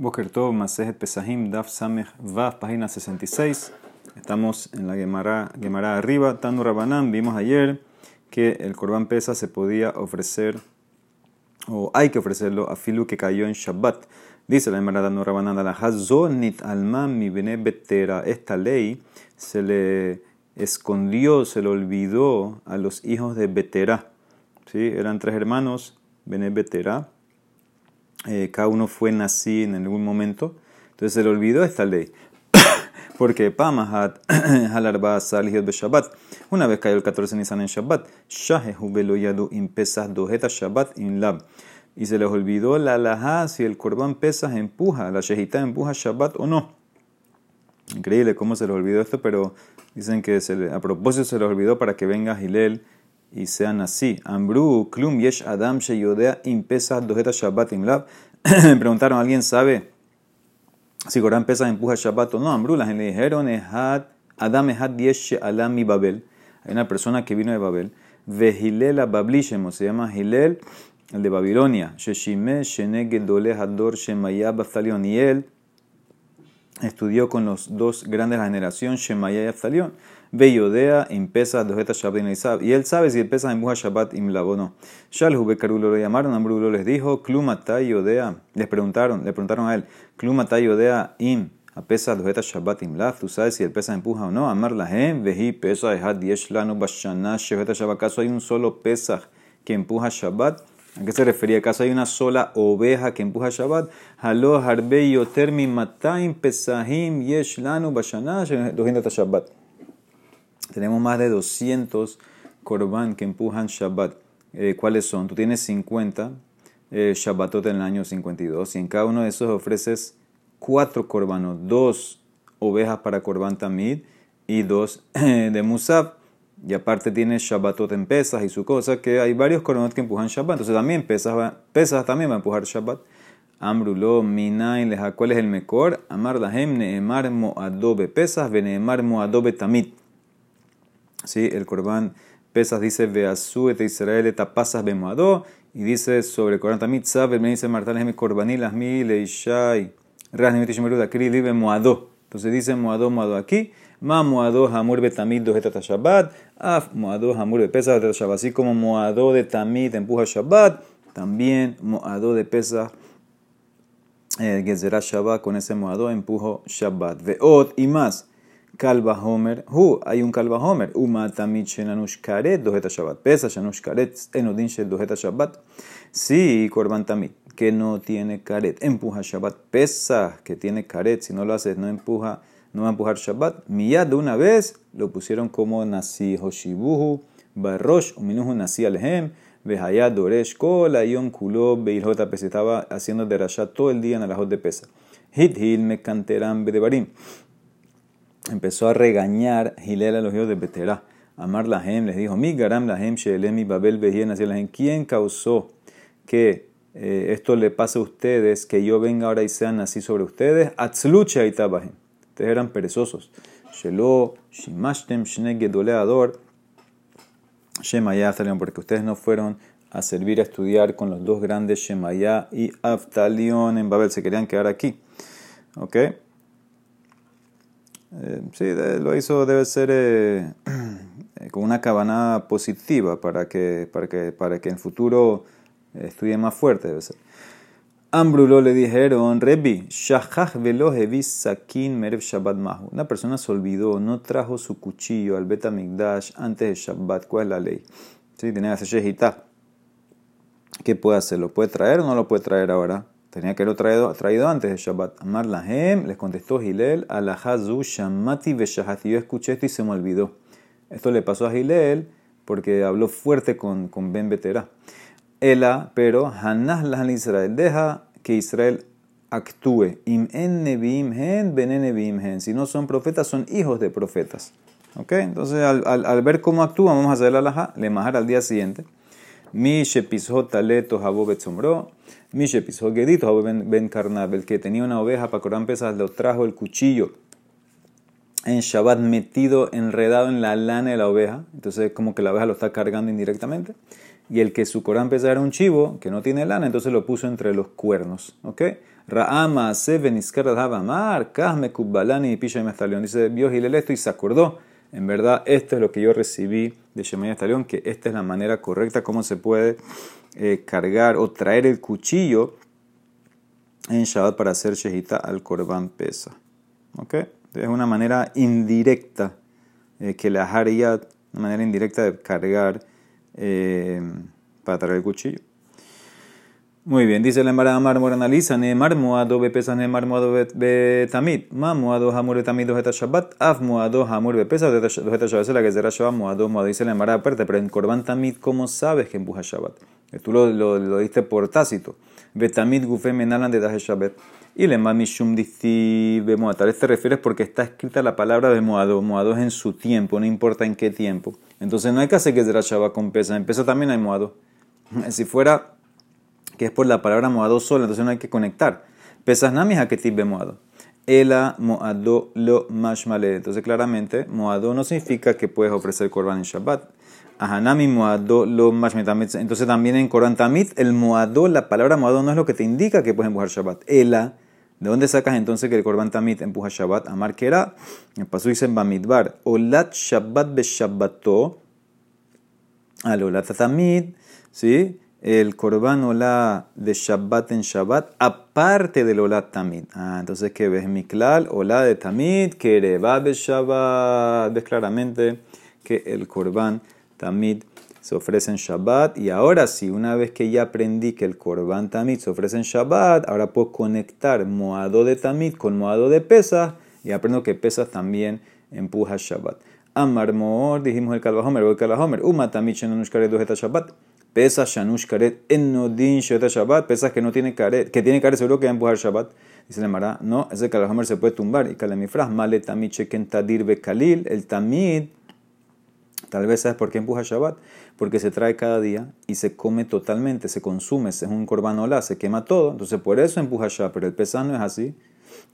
Boker Tov, Masejet Pesahim, Daf Samech Vav, página 66. Estamos en la Gemara, Gemara arriba. Tanu Rabanán, vimos ayer que el Corban Pesa se podía ofrecer, o hay que ofrecerlo a Filu que cayó en Shabbat. Dice la Gemara Tanu Rabanán, Hazonit Alman mi bene betera. Esta ley se le escondió, se le olvidó a los hijos de Betera. ¿Sí? Eran tres hermanos, bene betera eh, cada uno fue nacido en algún momento, entonces se le olvidó esta ley. Porque Pamahat Halarba Salihiot be Shabbat. Una vez cayó el 14 Nisan en Shabbat, Shahehu Beloyadu Impesas Dojeta Shabbat in. Y se les olvidó la alajá si el Corban Pesas empuja, la Shehita empuja Shabbat o no. Increíble cómo se les olvidó esto, pero dicen que a propósito se les olvidó para que venga Gilel y sean así. Ambru, klum yesh adam sheyodea impesa dojeta shabbat imlab. Preguntaron, ¿alguien sabe si Corán pesa empuja shabbat o no? Ambru, la gente le dijeron, adam ehad yesh alam mi babel. Hay una persona que vino de Babel. Vehilel abablishemo, se llama Hilel, el de Babilonia. Sheshime shenegel dole hador shemayah baftalion. Y él estudió con los dos grandes de la generación, Shemayah y Aftalion. Beyodea impesa dojeta Shabbat y él sabe si el pesa en Shabbat imlabo o no. Shalhu Bekarulo lo llamaron, Ambrulo les dijo, Klumata Yodea, les preguntaron, le preguntaron a él, Klumata Yodea im, a pesa dojeta Shabbat imlav, tú sabes si el pesa empuja o no, Amar lahem, veji pesa ehad yesh lano bashana sheheta Shabbat, ¿acaso hay un solo pesa que empuja Shabbat? ¿A qué se refería? ¿Acaso hay una sola oveja que empuja Shabbat? Halo harbe yoter mi mataim pesahim yesh lanu bashana sheheta Shabbat. Tenemos más de 200 korban que empujan Shabbat. Eh, ¿Cuáles son? Tú tienes 50 eh, Shabbatot en el año 52 y en cada uno de esos ofreces cuatro korbanos, dos ovejas para korban tamid y dos de musab. Y aparte tienes Shabbatot en pesas y su cosa, que hay varios korbanot que empujan Shabbat. Entonces también pesas, pesas también va a empujar Shabbat. Amrulo, Minay, Leja, ¿cuál es el mejor? Amar Lahem, Neemar, Moadobe, pesas, Veneemar, Moadobe, Tamid. ¿Sí? El Corban Pesas dice Beazú et Israel et apasas bemoado. Y dice sobre el Corban tamit sabe, me dice Martán mi Corbanilas mi leishai. Rasnimit Shimeruda Kri libe moado. Entonces dice moado moado aquí. Ma moado hamur betamid dojeta Shabbat. Af moado hamur pesas de Shabbat. Así como moado de tamid empuja Shabbat. También moado de pesas. Eh, Gezerá Shabbat con ese moado empujo Shabbat. Veot y más. Kalba Homer, Hu, hay un Kalba Homer, Uma Tamit Shenanush Karet, Dojeta Shabbat, Pesa Shanush Karet, Enodin Shel Dojeta Shabbat. Sí, Korban Tamit, que no tiene Karet, empuja Shabbat, Pesa, que tiene Karet, si no lo haces, no empuja, no va a empujar Shabbat. Miyad de una vez lo pusieron como Nasi Hoshibuhu, Barrosh, Uminuhu Nasi Alhem, Behayat Doresh, Kola, Yom Kulo, Beilhota, Pesa, estaba haciendo derashat todo el día en el ajot de Pesa. Hit Hil Mekanteram Bedebarim empezó a regañar Gilel a los hijos de Beterá. Amar Lahem les dijo, mi garam Lahem Shelemi Babel Behien Lahem. ¿Quién causó que eh, esto le pase a ustedes, que yo venga ahora y sean así sobre ustedes? Atzlucha y Ustedes eran perezosos. Shelo, Shimashtem, Shnegedoleador, Shemayah porque ustedes no fueron a servir a estudiar con los dos grandes Shemayah y Aftalion en Babel. Se querían quedar aquí. ¿Ok? Eh, sí, lo hizo, debe ser eh, con una cabana positiva para que, para que, para que en futuro estudie más fuerte, debe ser. Ambrulo le dijeron, Rebi, Shahach velo sakin merev Shabbat mahu. Una persona se olvidó, no trajo su cuchillo al Betamigdash antes de Shabbat. ¿Cuál es la ley? Sí, tenía que hacer shehita. ¿Qué puede hacer? ¿Lo puede traer o no lo puede traer ahora? Tenía que haberlo traído, traído antes de Shabbat. Amar Lahem, les contestó Gilel, Alahazu Shamati Veshahati. Yo escuché esto y se me olvidó. Esto le pasó a Gilel porque habló fuerte con, con Ben Betera. Ela, pero Hanah Lahan Israel, deja que Israel actúe. Im en Neviim hen, ben hen. Si no son profetas, son hijos de profetas. ¿Ok? Entonces, al, al, ver cómo actúa, vamos a hacer la alajá, le majar al día siguiente. Mi shepizot taleto jabo betzomro. Mishe pisó Gedito, Ben Carnab, el que tenía una oveja para Corán Pesas, lo trajo el cuchillo en Shabbat metido, enredado en la lana de la oveja. Entonces, como que la oveja lo está cargando indirectamente. Y el que su Corán Pesas era un chivo, que no tiene lana, entonces lo puso entre los cuernos. ¿Ok? Ra'ama Seven Amar, Kahme Kubbalani y Pisha y Dice, vio Gilel esto y se acordó. En verdad, esto es lo que yo recibí de Shemaya Estalión, que esta es la manera correcta como se puede eh, cargar o traer el cuchillo en Shabbat para hacer shehita al korban pesa. ¿Ok? Es una manera indirecta eh, que la haría, una manera indirecta de cargar eh, para traer el cuchillo. Muy bien, dice la Emara Amar analiza, Neemar Moado Bepesa, Neemar Moado Betamid, Ma Moado Hamur Betamid Dojeta Shabbat, Af Moado Hamur Bepesa, Dojeta Shabbat, la que será Shabbat, Moado, Moado, dice la Emara aparte, pero en Korban Tamid, ¿cómo sabes que empuja Shabbat? Tú lo, lo, lo diste por tácito. Betamid Gufe Menalan de Daje Shabbat. Y le Mishum Disti Bemoa. Tal vez te refieres porque está escrita la palabra Bemoado. Moado es en su tiempo, no importa en qué tiempo. Entonces no hay que hacer que será Shabbat con pesa. En pesa también hay Moado. Si fuera que es por la palabra moado sola, entonces no hay que conectar. Pesas nami haketib moado. Ela moado lo mashmale. Entonces claramente moado no significa que puedes ofrecer korban en Shabbat. Ahanami moado lo mashmale. Entonces también en Korban Tamit el moado, la palabra moado no es lo que te indica que puedes empujar Shabbat. Ela, ¿de dónde sacas entonces que el Korban Tamit empuja Shabbat? Amar que era, el paso dice en Bamidbar, olat Shabbat be Shabbato, al olat Tamit, ¿sí? El korban olá de Shabbat en Shabbat, aparte del olá tamid. Ah, entonces, ¿qué ves? Miklal, olá de tamid, que de Shabbat. Ves claramente que el korban tamid se ofrece en Shabbat. Y ahora sí, una vez que ya aprendí que el korban tamid se ofrece en Shabbat, ahora puedo conectar moado de tamid con moado de pesas y aprendo que pesas también empuja Shabbat. Amarmor, dijimos el Kalvahomer, el Kalvahomer, Uma tamid shenushkare dojeta Shabbat. Pesa Shanush Karet Enodin Sheta Shabbat. Pesas que no tiene caret, que tiene caret seguro que va a empujar Shabbat. Dice la no, ese Kalahomer se puede tumbar. Y Kalemifras, Male Tamid Sheken Tadir Bekalil. El Tamid, tal vez sabes por qué empuja Shabbat. Porque se trae cada día y se come totalmente, se consume, es un corbanola, se quema todo. Entonces por eso empuja Shabbat. Pero el pesas no es así.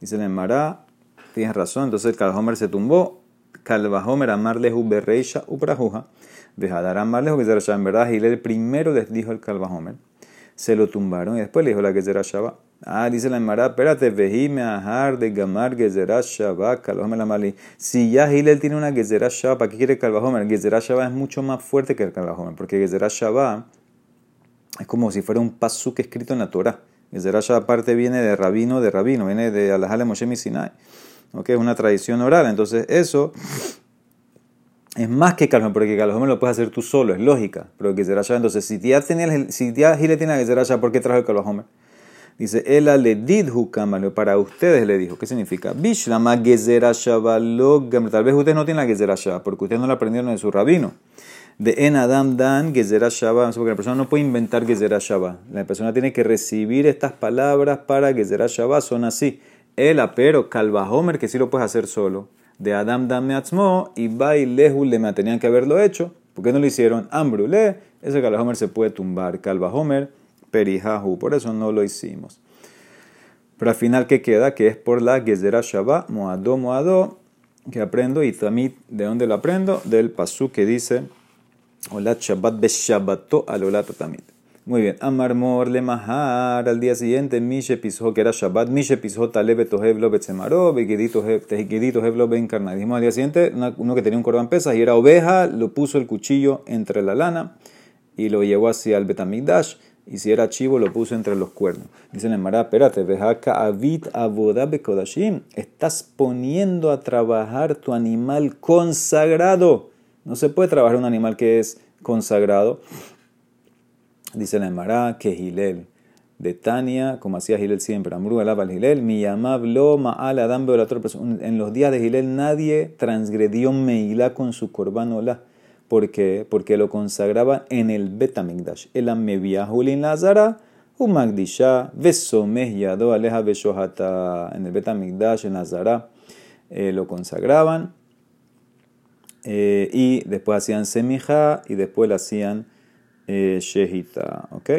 Dice la Mara, tienes razón. Entonces el Kalahomer se tumbó. Kalvahomer amarle Berreisha Uprajuja. Dejadarán más lejos que En verdad, Gilel primero les dijo el Calvajomer. Se lo tumbaron y después le dijo la que. Ah, dice la Emara, espérate, vejime ajar de gamar gezerá Calvajomer la mali. Si ya Gilel tiene una gezerá ¿para qué quiere Calvajomer? Gezerá Shabbat es mucho más fuerte que el Calvajomer, porque gezerá Shabbat es como si fuera un pasuk escrito en la Torah. Gezerá aparte viene de rabino, de rabino, viene de Alajale Moshe Sinai. ¿Ok? Es una tradición oral. Entonces, eso es más que Calvajomer, porque Calvajomer lo puedes hacer tú solo, es lógica. Pero que será entonces, si ya, tenía, si ya Gile tiene que será ¿por qué trajo el Calvajomer? Dice, le didhu para ustedes le dijo. ¿Qué significa? Bishlama gezerá Tal vez ustedes no tienen la gezerá porque ustedes no la aprendieron de su rabino. De en Adam dan gezerá porque la persona no puede inventar gezerá La persona tiene que recibir estas palabras para gezerá son así. Ela, pero Calvajomer, que sí lo puedes hacer solo de Adam Dame Atzmo y Bai Lehu me tenían que haberlo hecho. ¿Por qué no lo hicieron? Ambrule, ese Homer se puede tumbar. Homer, Perijahu, por eso no lo hicimos. Pero al final, ¿qué queda? Que es por la Gezerah Shabbat, Moado, Moado, que aprendo y también, ¿de dónde lo aprendo? Del pasú que dice, Olat Shabbat Beshabbato alolata tamid. Muy bien. Amarmor le mahar al día siguiente, Mishe pisó que era Shabbat, Mishe pisó talebe toheblo betzemaro, begedito heblo beencarnado. Dijimos al día siguiente, uno que tenía un cordón pesas y era oveja, lo puso el cuchillo entre la lana y lo llevó hacia el betamigdash. Y si era chivo, lo puso entre los cuernos. Dice el Mará, espérate, vejaca avit abodabe kodashim. Estás poniendo a trabajar tu animal consagrado. No se puede trabajar un animal que es consagrado Dice la Emara que Gilel de Tania, como hacía Gilel siempre, Amru alaba al Gilel, mi llamablo ma'al adam En los días de Gilel nadie transgredió Meilá con su korban ¿Por qué? Porque lo consagraba en el Betamigdash. El amevia Julin Lazara, Umagdisha, Vesomeh Yado Aleja Beshohata. En el Betamigdash, en Lazara, eh, lo consagraban. Eh, y después hacían semija y después lo hacían eh. ¿Ok?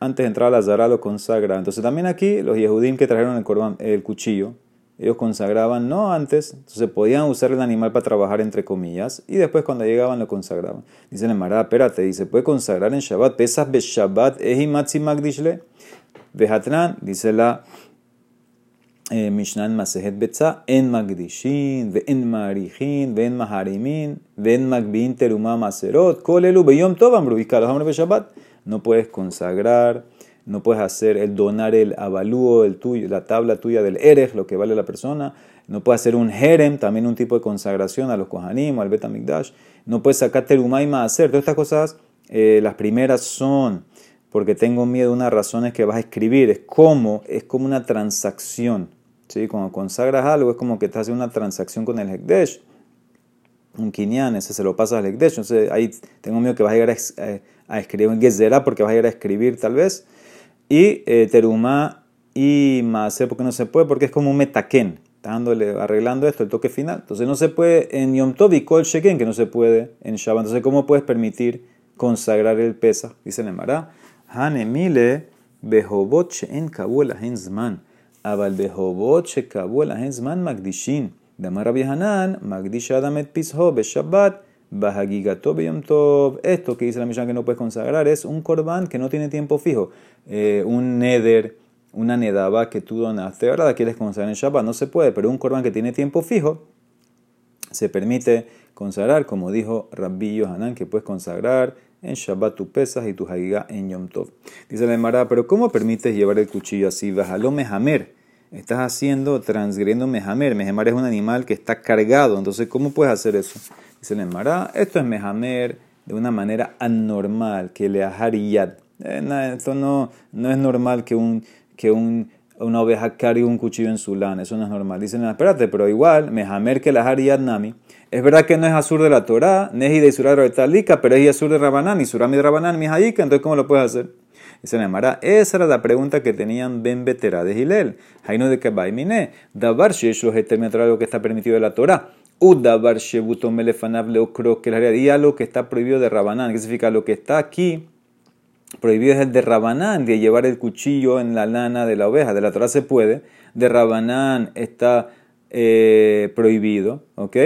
Antes de entrar a la Zara lo consagra. Entonces también aquí los Yehudim que trajeron el, el cuchillo, ellos consagraban no antes, entonces podían usar el animal para trabajar entre comillas y después cuando llegaban lo consagraban. Dice el Mará, espérate, dice, puede consagrar en Shabbat, pesas be Shabbat, ehi magdishle. Dice la eh, Mishnah en Masejet Betza, en Magdishin, en Marichin, en Maharimin, en Magbin Teruma Maserot, Kolelu Beyom Tovam, Rubicar, los Shabbat. No puedes consagrar, no puedes hacer el donar el avalúo, el tuyo, la tabla tuya del Erech, lo que vale la persona. No puedes hacer un Jerem, también un tipo de consagración a los Kohanim o al Betamigdash. No puedes sacar Teruma y Maser. Todas estas cosas, las primeras son porque tengo miedo, una razón es que vas a escribir. Es como, es como una transacción. ¿Sí? Cuando consagras algo, es como que estás haciendo una transacción con el Hekdesh. Un kinyan, ese se lo pasa al Hekdesh. Entonces ahí tengo miedo que vas a llegar a, escribir un Gezerá porque vas a llegar a escribir tal vez. Y eh, Terumá y Maaser porque no se puede, porque es como un metaken. dándole, arreglando esto, el toque final. Entonces no se puede en Yom Tov y Kol Sheken, que no se puede en Shabbat. Entonces, ¿cómo puedes permitir consagrar el pesa? Dice el Mará. Hanemile behobot en kabul henzman. Magdishin. Magdish et pisho beshabbat. Esto que dice la Mishnah que no puedes consagrar es un korban que no tiene tiempo fijo. Un neder, una nedaba que tú donaste, ahora quieres consagrar en Shabbat, no se puede, pero un korban que tiene tiempo fijo se permite consagrar, como dijo Rabbi Yohanan, que puedes consagrar en Shabbat tu pesas y tu haiga en Yom Tov. Dice la Emara, pero ¿cómo permites llevar el cuchillo así? Bajalo mejamer. Estás haciendo, transgrediendo mejamer. Mejamer es un animal que está cargado, entonces ¿cómo puedes hacer eso? Dice la Emara, esto es mejamer de una manera anormal, que le ahariyat. Eh, esto no, no es normal que, un, que un, una oveja cargue un cuchillo en su lana, eso no es normal. Dicen, espérate, pero igual, mejamer que la ahariyat nami es verdad que no es Azur de la Torah, Neji de de Talika, pero es Azur de Rabanán y Surami de Rabanán, mi entonces ¿cómo lo puedes hacer? Dice Nemara, esa era la pregunta que tenían Ben Betera de Gilel. Jaino de Kebaimine, Dabar Sheshlo algo que está permitido de la Torah. Udabar Shebuto Melefanav Leokro, que la lo que está prohibido de Rabanán. ¿Qué significa? Lo que está aquí prohibido es el de Rabanán, de llevar el cuchillo en la lana de la oveja. De la Torah se puede, de Rabanán está eh, prohibido, ¿ok?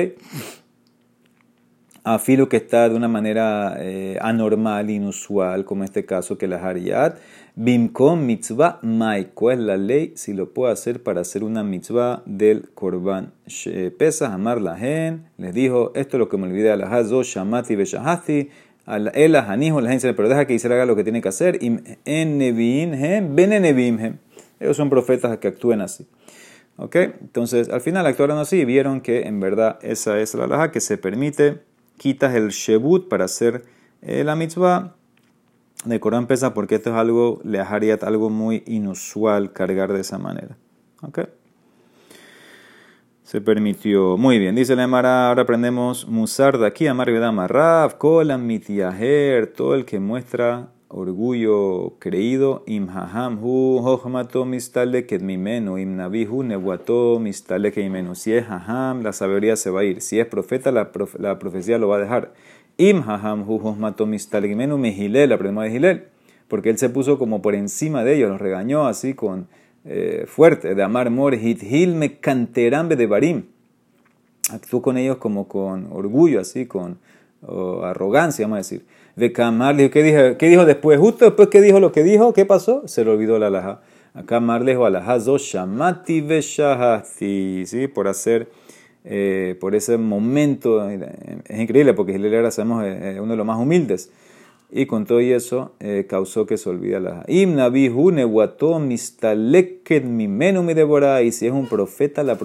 Afilo que está de una manera eh, anormal, inusual, como este caso que la Hariyat. Bimkom mitzvah maiko es la ley si lo puede hacer para hacer una mitzvah del korban. Pesa amar la gen, les dijo, esto es lo que me olvidé, la hazo shamati beshahati, el la gente pero deja que Israel haga lo que tiene que hacer. Ellos son profetas que actúen así. ¿Ok? Entonces, al final actuaron así y vieron que en verdad esa es la laja que se permite. Quitas el shebut para hacer eh, la mitzvah de Corán pesa porque esto es algo, le algo muy inusual cargar de esa manera. ¿Ok? Se permitió. Muy bien, dice la Emara, ahora aprendemos Musar de aquí, Amar Rav, Kolam Mitiaher, todo el que muestra orgullo creído, imhaham hu hohmato mistaleket mimenu, imnabihu nebuato mistaleket mimenu. Si es haham, la sabiduría se va a ir. Si es profeta, la, profecía lo va a dejar. Imhaham hu hohmato mistaleket mimenu, mehilel, aprendemos de Gilel. Porque él se puso como por encima de ellos, los regañó así con eh, fuerte, de amar more, hil me canterambe de barim. Actuó con ellos como con orgullo, así, con arrogancia, vamos a decir. De Camarles, ¿qué dijo, ¿qué dijo después? Justo después que dijo lo que dijo, ¿qué pasó? Se le olvidó la alhaja. Acá Marles o alhaja shamati veshahati, ¿sí? Por hacer, eh, por ese momento, es increíble porque Hilel sabemos es uno de los más humildes. Y con todo eso eh, causó que se olvide la Imna guato mistaleket mimenu mi devora. Y si es un profeta, la,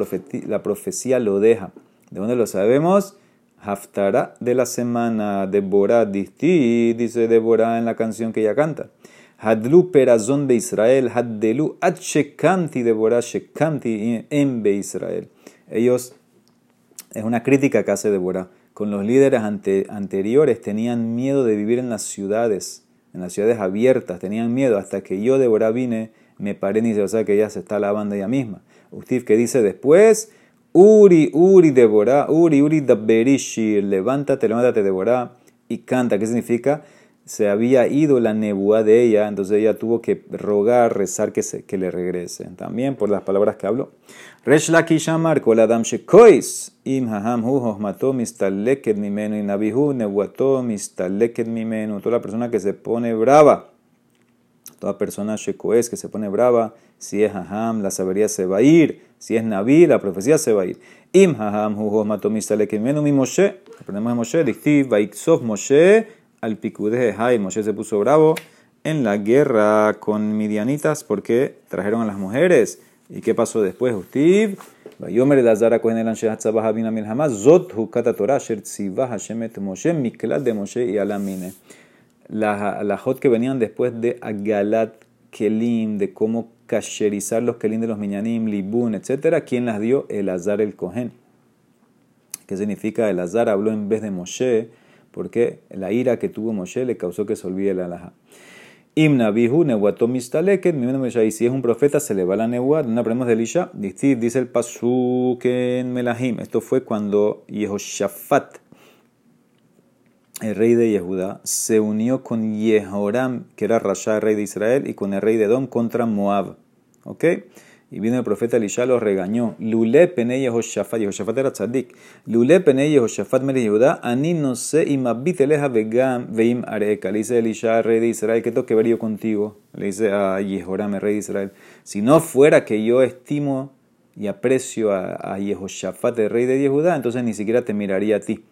la profecía lo deja. ¿De dónde lo sabemos? Haftara de la semana, Deborah Disti, dice Deborah en la canción que ella canta. Hadlu perazón de Israel, Haddelu Shekanti Deborah Shekanti en Be Israel. Ellos, es una crítica que hace Deborah. Con los líderes anteriores tenían miedo de vivir en las ciudades, en las ciudades abiertas, tenían miedo hasta que yo, Deborah, vine, me paré y dice, o sea que ella se está lavando ella misma. Usted que dice después, Uri, Uri, Deborah, Uri, Uri, Berishir, levántate, levántate, Deborah, y canta. ¿Qué significa? Se había ido la nebúa de ella, entonces ella tuvo que rogar, rezar que, se, que le regrese. También por las palabras que habló. Resh Shamar, Kol Adam Shekois, Im Haham Hu Hohmato Mistaleket Mimenu, y Nabihu Nebuato Mistaleket Mimenu. Toda la persona que se pone brava toda persona shekoes que se pone brava, si es haham, la sabería se va a ir, si es naví, la profecía se va a ir. Im haham huho matomista le menu mi Moshe, aprendemos de Moshe, dictiv vaiksov Moshe, al picude hay, Moshe se puso bravo en la guerra con midianitas porque trajeron a las mujeres. ¿Y qué pasó después? Ustiv, Vayomer Elazar Kohen el Anshe Hatzabah Habina Milhama, Zot Hukata Torah, Sher Tzivah Hashem et Moshe, Miklat de Moshe y Alamine. Las hot que venían después de Agalat Kelim, de cómo kasherizar los Kelim de los Minyanim, Libun, etc. ¿Quién las dio? Elazar el Kohen. ¿Qué significa? Elazar habló en vez de Moshe, porque la ira que tuvo Moshe le causó que se olvide la alhaja. Imna bihu si es un profeta se le va la nebuat, no aprendemos de Elisha, dice el pasuk en Melahim, esto fue cuando Yehoshaphat, el rey de Yehuda, se unió con Yehoram, que era Rasha, rey de Israel, y con el rey de Edom contra Moab. ¿Ok? Y vino el profeta Elisha, los regañó. Lule pene Yehoshaphat, Yehoshaphat era tzadik. Lule pene Yehoshaphat mere Yehuda, ani no sé imabit eleja vegam veim areka. Le dice Elisha, rey de Israel, ¿qué tengo que ver yo contigo? Le dice a Yehoram, rey de Israel. Si no fuera que yo estimo y aprecio a, a Yehoshaphat, el rey de Yehuda, entonces ni siquiera te miraría a ti.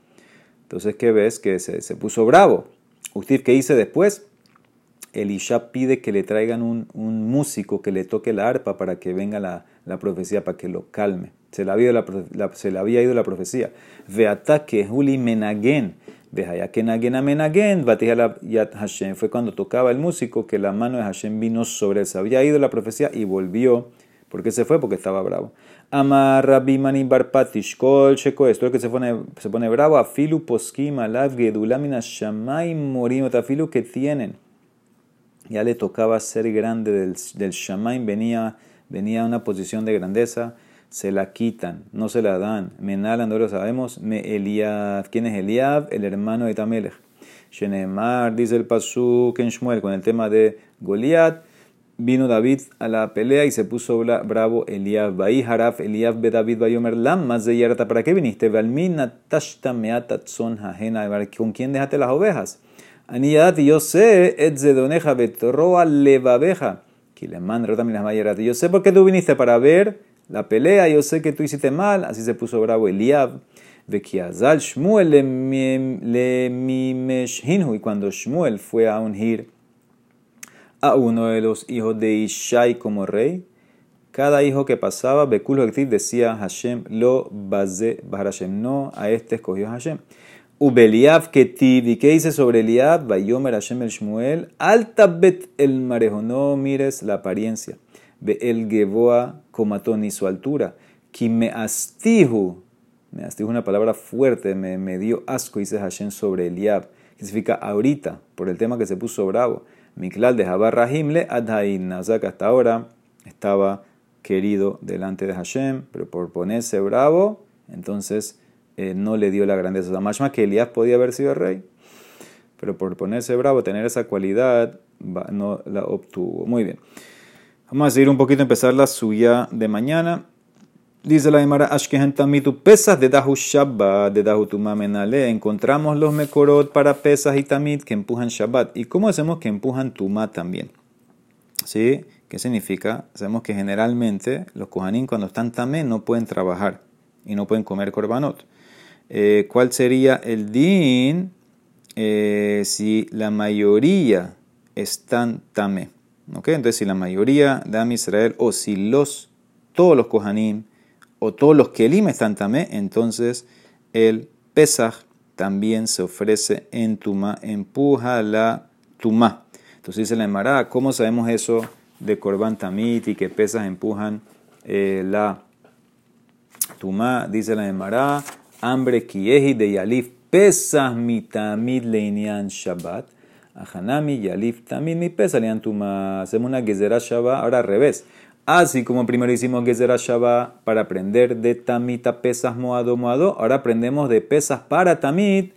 Entonces, ¿qué ves? Que se, se puso bravo. ¿Usted qué hice después? Elisha pide que le traigan un, un, músico que le toque la arpa para que venga la, la profecía, para que lo calme. Se le había, la, se le había ido la profecía. Ve ataque Juli Menagen. Hashem. Fue cuando tocaba el músico que la mano de Hashem vino sobre él. Se había ido la profecía y volvió. ¿Por qué se fue? Porque estaba bravo. Amar Rabbi Mani Barpatish Kol Sheko. Esto es que se pone, se pone bravo. Afilu Poskim Alav Gedulamina Shamay. Afilu que tienen ya le tocaba ser grande del, del venía, venía a una posición de grandeza, se la quitan, no se la dan. Menalan, no lo sabemos, me Eliab. ¿Quién es Eliab? El hermano de Tamelech. Shenemar, dice el Pasuk en Shmuel, con el tema de Goliat, vino David a la pelea y se puso bravo Eliab. Baí Haraf, Eliab be David Bayomer Lam, más de Yerta, ¿para qué viniste? Valmina tashta hajena, ¿con quién dejaste las ovejas? Aniyadati, yo sé, etzedoneja betroa levabeja. Yo sé por qué tú viniste para ver la pelea, yo sé que tú hiciste mal, así se puso bravo Eliab. Vekiazal Shmuel le mimeshinhu, y cuando Shmuel fue a ungir a uno de los hijos de Ishai como rey, cada hijo que pasaba, Bekul decía Hashem lo baze Hashem, no, a este escogió Hashem. Ubeliab Ketiv, ¿y qué dice sobre Eliab? Bayomer Hashem el Shmuel, Altabet el marejo, no mires la apariencia. Ve el Geboa comatón y su altura. me astihu, me astihu una palabra fuerte, me, me dio asco, dice Hashem sobre Eliab, que significa ahorita, por el tema que se puso bravo. Miklal de Jabar Rahimle Adhain, o sea que hasta ahora estaba querido delante de Hashem, pero por ponerse bravo, entonces eh, no le dio la grandeza. O sea, más que Elías podía haber sido rey, pero por ponerse bravo, tener esa cualidad, no la obtuvo. Muy bien. Vamos a seguir un poquito, empezar la suya de mañana. Dice la Gemara, Ashkehen Tamitu, pesas de Dahu Shabbat, de Dahu Tumamenale. Encontramos los Mekorot para pesas y Tamit que empujan Shabbat. ¿Y cómo hacemos que empujan Tumá también? ¿Sí? ¿Qué significa? Sabemos que generalmente los Kohanim cuando están Tamé no pueden trabajar y no pueden comer Korbanot. Eh, ¿cuál sería el din eh, si la mayoría están tamé? ¿Okay? Entonces, si la mayoría de Am Israel o si los, todos los Kohanim o todos los Kelim están tamé, entonces el Pesach también se ofrece en Tumá, empuja la Tumá. Entonces dice la Emara, ¿cómo sabemos eso de Korban Tamit y que Pesach empujan eh, la Tumá? Dice la Emara, hambre kiehi de yalif pesas mitamid leinian shabbat. Ahanami yalif tamid mi pesa lean tuma. Hacemos una gezerah shabbat, ahora al revés. Así como primero hicimos gezerah shabbat para aprender de tamita pesas moado moado, ahora aprendemos de pesas para tamid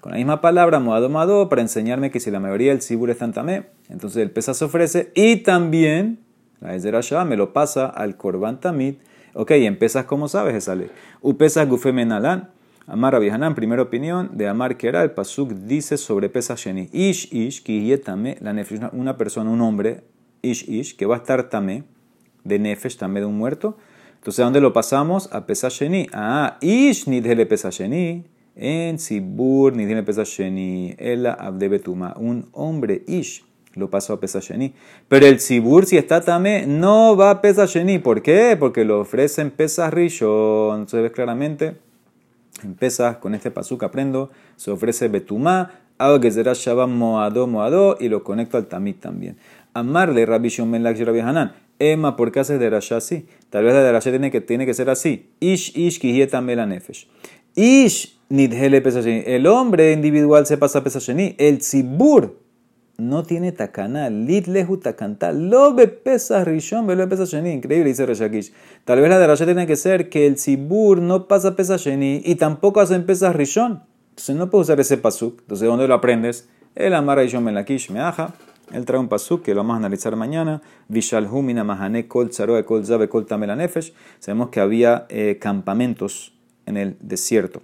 con la misma palabra moado moado para enseñarme que si la mayoría del sibur es tamé, entonces el pesa se ofrece y también la gezerah shabbat me lo pasa al korban tamid Ok, en pesas, ¿cómo sabes esa ley? Upesas gufemenalan. Amar Rabihanan, primera opinión de Amar Kera, el Pasuk dice sobre pesas sheni. Ish, ish, kiyetame, la una persona, un hombre, ish ish, que va a estar tamé, de nefesh, tamé de un muerto. Entonces, ¿a dónde lo pasamos? A pesasheni. Ah, ish nidhele pesasheni. En sibur nidhele pesasheni. Ela abde betuma. Un hombre ish lo pasó a pesasheni. Pero el sibur, si está tamé, no va a pesasheni. ¿Por qué? Porque lo ofrecen pesas rishon. Entonces, ves claramente. En pesas, con este pasuk aprendo, se ofrece betumá, hago que será Shabbat Moado Moado y lo conecto al Tamid también. Amarle Rabbi Shomel Lak Rabbi Hanan. Emma, ¿por qué haces de Rasha así? Tal vez la de Rasha tiene que, tiene que ser así. Ish Ish Kihieta Nefesh. Ish Nidhele Pesasheni. El hombre individual se pasa a. El Tzibur no tiene takana. Lit lehu takanta. Lo be pesas rishon, lo pesasheni. Increíble, dice Reshakish. Tal vez la de Rasha tiene que ser que el Tzibur no pasa pesasheni y tampoco hacen pesas rishon. Entonces no puedo usar ese pasuk. Entonces, ¿dónde lo aprendes? El Amara y Melakish Meaja. Él trae un pasuk que lo vamos a analizar mañana. Vishalhumina Mahane Kol Tzaroe Kol Zabe Kol Tamelanefesh. Sabemos que había eh, campamentos en el desierto.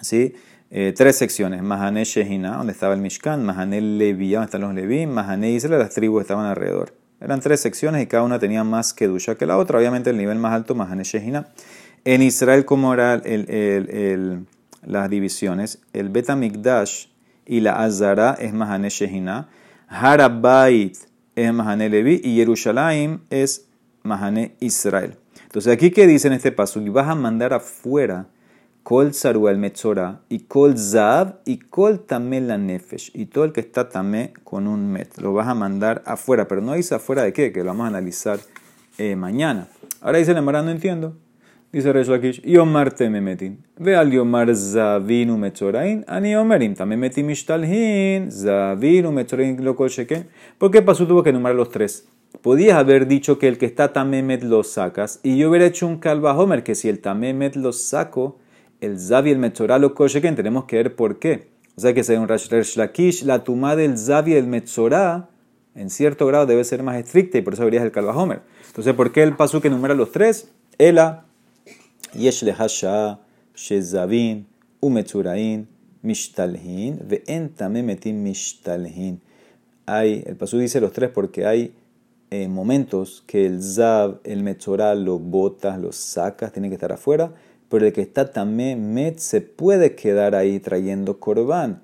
¿Sí? Eh, tres secciones. Mahane Shehina, donde estaba el Mishkan. Mahane Levía, donde están los Leví. Mahane Israel, las tribus estaban alrededor. Eran tres secciones y cada una tenía más que Dusha que la otra. Obviamente el nivel más alto, Mahane Shehina. En Israel, ¿cómo era el, el, el las divisiones. El Betamikdash y la Azara es Mahane Shehina. Harabait es Mahane Levi y Jerusalén es Mahane Israel. Entonces, aquí que dice en este paso, y vas a mandar afuera Kol Saru el Metzora y Kol Zav y Kol Tamel la Nefesh y todo el que está tamé con un met. Lo vas a mandar afuera, pero no dice afuera de qué, que lo vamos a analizar eh, mañana. Ahora dice el no entiendo. Dice Resh Lakish, Yomar memetin. Ve al Yomar Zavinu Metzorain, Ani Omerim, también metí Mishtalhin, Zavinu Metzorain lo sheken. ¿Por qué pasó? Tuvo que nombrar los tres. Podías haber dicho que el que está Tamemet lo sacas, y yo hubiera hecho un calva Homer, que si el Tamemet lo saco, el Zavi y el Metzorah lo kosheken, tenemos que ver por qué. O sea que según Rash Lakish, la tumá del Zavi y el Metzorah en cierto grado debe ser más estricta y por eso verías el Kalvahomer. Entonces, ¿por qué el pasú que enumera los tres? Ela, Yesh lehasha, Shezavin, Umetzurain, Mishtalhin, Ve'entamemetim Mishtalhin. Hay, el pasú dice los tres porque hay eh, momentos que el Zab, el Metzorah, lo botas, lo sacas, tienen que estar afuera pero el que está también met se puede quedar ahí trayendo corbán.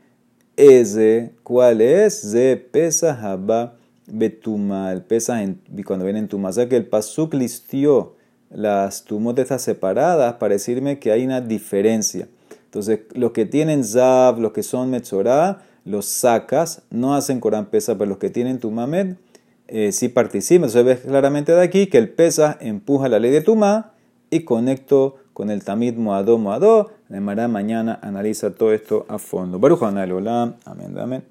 Ese, ¿cuál es? Ze pesa haba betuma, el pesa cuando viene en tuma. O sea que el pasuk listió las tumot estas separadas para decirme que hay una diferencia. Entonces, los que tienen Zav, los que son Metzorah, los sacas, no hacen Corán Pesa, pero los que tienen Tumamed eh, sí participan. Entonces, ves claramente de aquí que el Pesa empuja la ley de Tumá y conecto con el Tamid Moadó Moadó. De mañana analiza todo esto a fondo. Baruch Amén, amén.